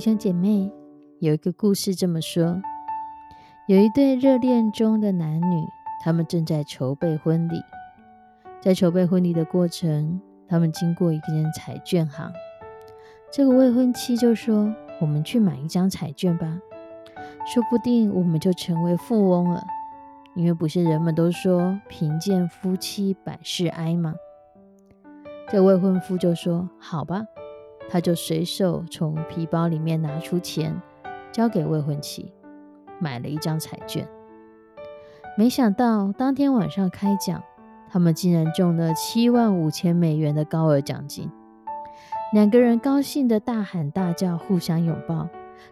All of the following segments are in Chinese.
弟兄姐妹，有一个故事这么说：有一对热恋中的男女，他们正在筹备婚礼。在筹备婚礼的过程，他们经过一间彩券行。这个未婚妻就说：“我们去买一张彩券吧，说不定我们就成为富翁了。因为不是人们都说贫贱夫妻百事哀吗？”这未婚夫就说：“好吧。”他就随手从皮包里面拿出钱，交给未婚妻，买了一张彩券。没想到当天晚上开奖，他们竟然中了七万五千美元的高额奖金。两个人高兴的大喊大叫，互相拥抱，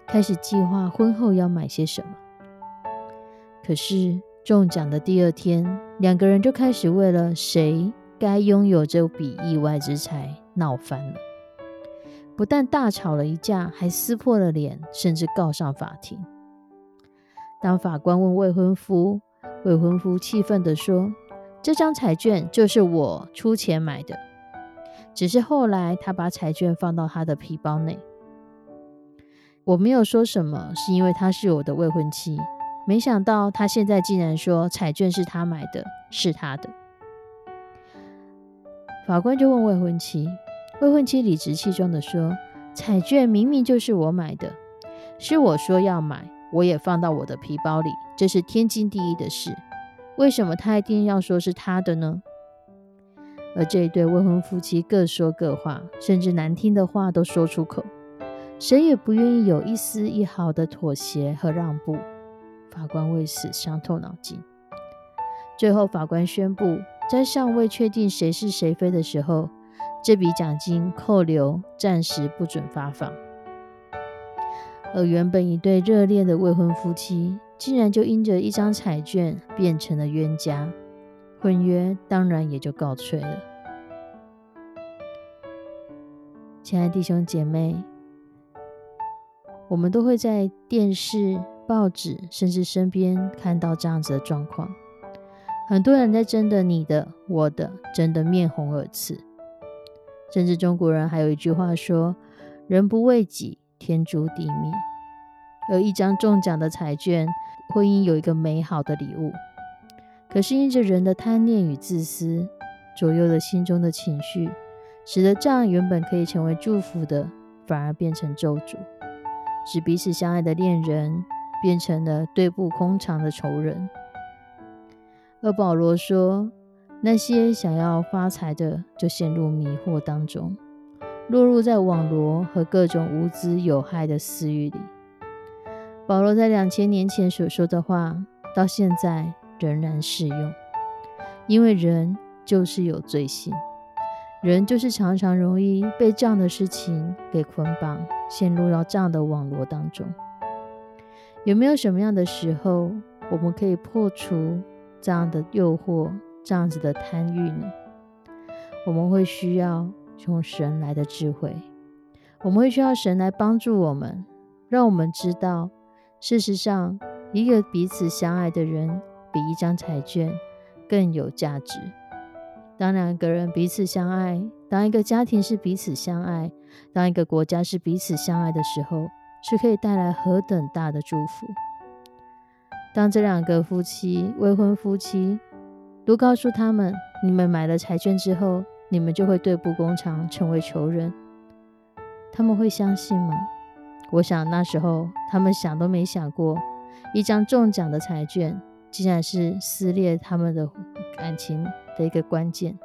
开始计划婚后要买些什么。可是中奖的第二天，两个人就开始为了谁该拥有这笔意外之财闹翻了。不但大吵了一架，还撕破了脸，甚至告上法庭。当法官问未婚夫，未婚夫气愤地说：“这张彩券就是我出钱买的，只是后来他把彩券放到他的皮包内。我没有说什么，是因为他是我的未婚妻。没想到他现在竟然说彩券是他买的，是他的。”法官就问未婚妻。未婚妻理直气壮地说：“彩券明明就是我买的，是我说要买，我也放到我的皮包里，这是天经地义的事。为什么他一定要说是他的呢？”而这一对未婚夫妻各说各话，甚至难听的话都说出口，谁也不愿意有一丝一毫的妥协和让步。法官为此伤透脑筋。最后，法官宣布，在尚未确定谁是谁非的时候。这笔奖金扣留，暂时不准发放。而原本一对热恋的未婚夫妻，竟然就因着一张彩券变成了冤家，婚约当然也就告吹了。亲爱弟兄姐妹，我们都会在电视、报纸，甚至身边看到这样子的状况：很多人在争的你的、我的，争得面红耳赤。甚至中国人还有一句话说：“人不为己，天诛地灭。”而一张中奖的彩券，婚姻有一个美好的礼物，可是因着人的贪念与自私，左右了心中的情绪，使得这样原本可以成为祝福的，反而变成咒诅，使彼此相爱的恋人变成了对簿空堂的仇人。而保罗说。那些想要发财的，就陷入迷惑当中，落入在网罗和各种无知有害的私欲里。保罗在两千年前所说的话，到现在仍然适用，因为人就是有罪性，人就是常常容易被这样的事情给捆绑，陷入到这样的网罗当中。有没有什么样的时候，我们可以破除这样的诱惑？这样子的贪欲呢，我们会需要从神来的智慧，我们会需要神来帮助我们，让我们知道，事实上，一个彼此相爱的人，比一张彩券更有价值。当两个人彼此相爱，当一个家庭是彼此相爱，当一个国家是彼此相爱的时候，是可以带来何等大的祝福。当这两个夫妻，未婚夫妻。都告诉他们，你们买了彩券之后，你们就会对簿公堂，成为仇人。他们会相信吗？我想那时候他们想都没想过，一张中奖的彩券竟然是撕裂他们的感情的一个关键。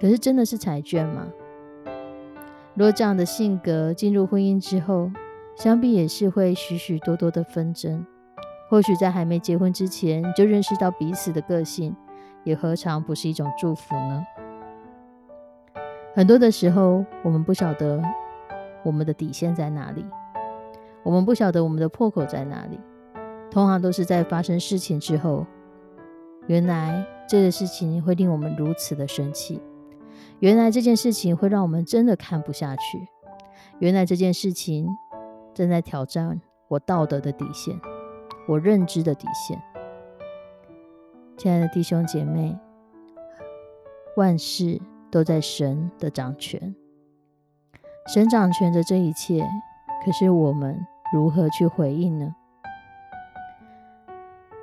可是真的是彩券吗？若这样的性格进入婚姻之后，想必也是会许许多多的纷争。或许在还没结婚之前就认识到彼此的个性，也何尝不是一种祝福呢？很多的时候，我们不晓得。我们的底线在哪里？我们不晓得我们的破口在哪里。通常都是在发生事情之后，原来这个事情会令我们如此的生气。原来这件事情会让我们真的看不下去。原来这件事情正在挑战我道德的底线，我认知的底线。亲爱的弟兄姐妹，万事都在神的掌权。神掌权着这一切，可是我们如何去回应呢？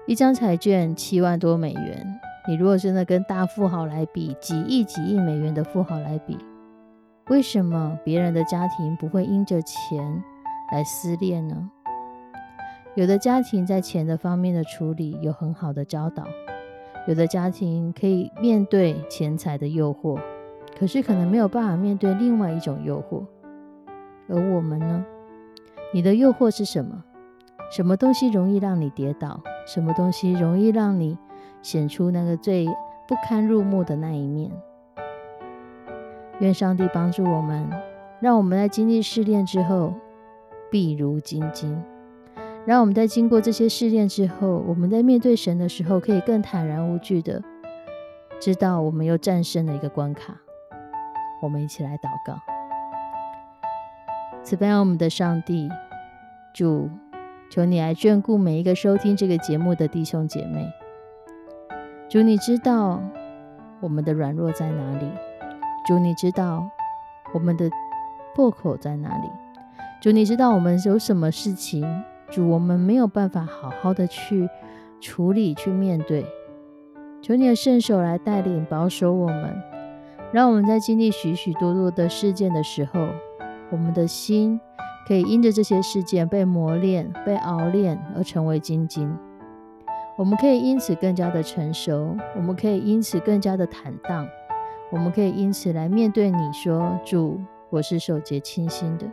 一张彩券七万多美元，你如果真的跟大富豪来比，几亿几亿美元的富豪来比，为什么别人的家庭不会因着钱来撕裂呢？有的家庭在钱的方面的处理有很好的教导，有的家庭可以面对钱财的诱惑。可是可能没有办法面对另外一种诱惑，而我们呢？你的诱惑是什么？什么东西容易让你跌倒？什么东西容易让你显出那个最不堪入目的那一面？愿上帝帮助我们，让我们在经历试炼之后，必如金金；让我们在经过这些试炼之后，我们在面对神的时候，可以更坦然无惧的知道我们又战胜了一个关卡。我们一起来祷告，慈悲我们的上帝，主，求你来眷顾每一个收听这个节目的弟兄姐妹。主，你知道我们的软弱在哪里？主，你知道我们的破口在哪里？主，你知道我们有什么事情？主，我们没有办法好好的去处理、去面对。求你的圣手来带领、保守我们。让我们在经历许许多多的事件的时候，我们的心可以因着这些事件被磨练、被熬炼而成为精金。我们可以因此更加的成熟，我们可以因此更加的坦荡，我们可以因此来面对你说：“主，我是守节清心的。”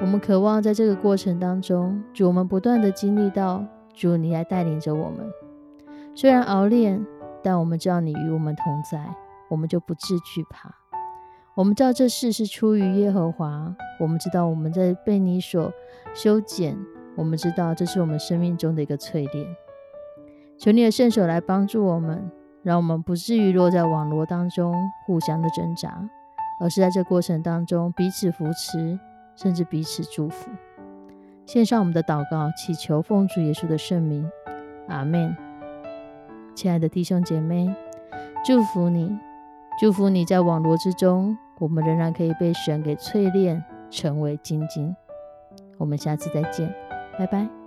我们渴望在这个过程当中，主，我们不断的经历到主，你来带领着我们。虽然熬炼，但我们知道你与我们同在。我们就不致惧怕。我们知道这事是出于耶和华。我们知道我们在被你所修剪。我们知道这是我们生命中的一个淬炼。求你的圣手来帮助我们，让我们不至于落在网络当中互相的挣扎，而是在这过程当中彼此扶持，甚至彼此祝福。献上我们的祷告，祈求奉主耶稣的圣名，阿门。亲爱的弟兄姐妹，祝福你。祝福你在网络之中，我们仍然可以被神给淬炼，成为精金。我们下次再见，拜拜。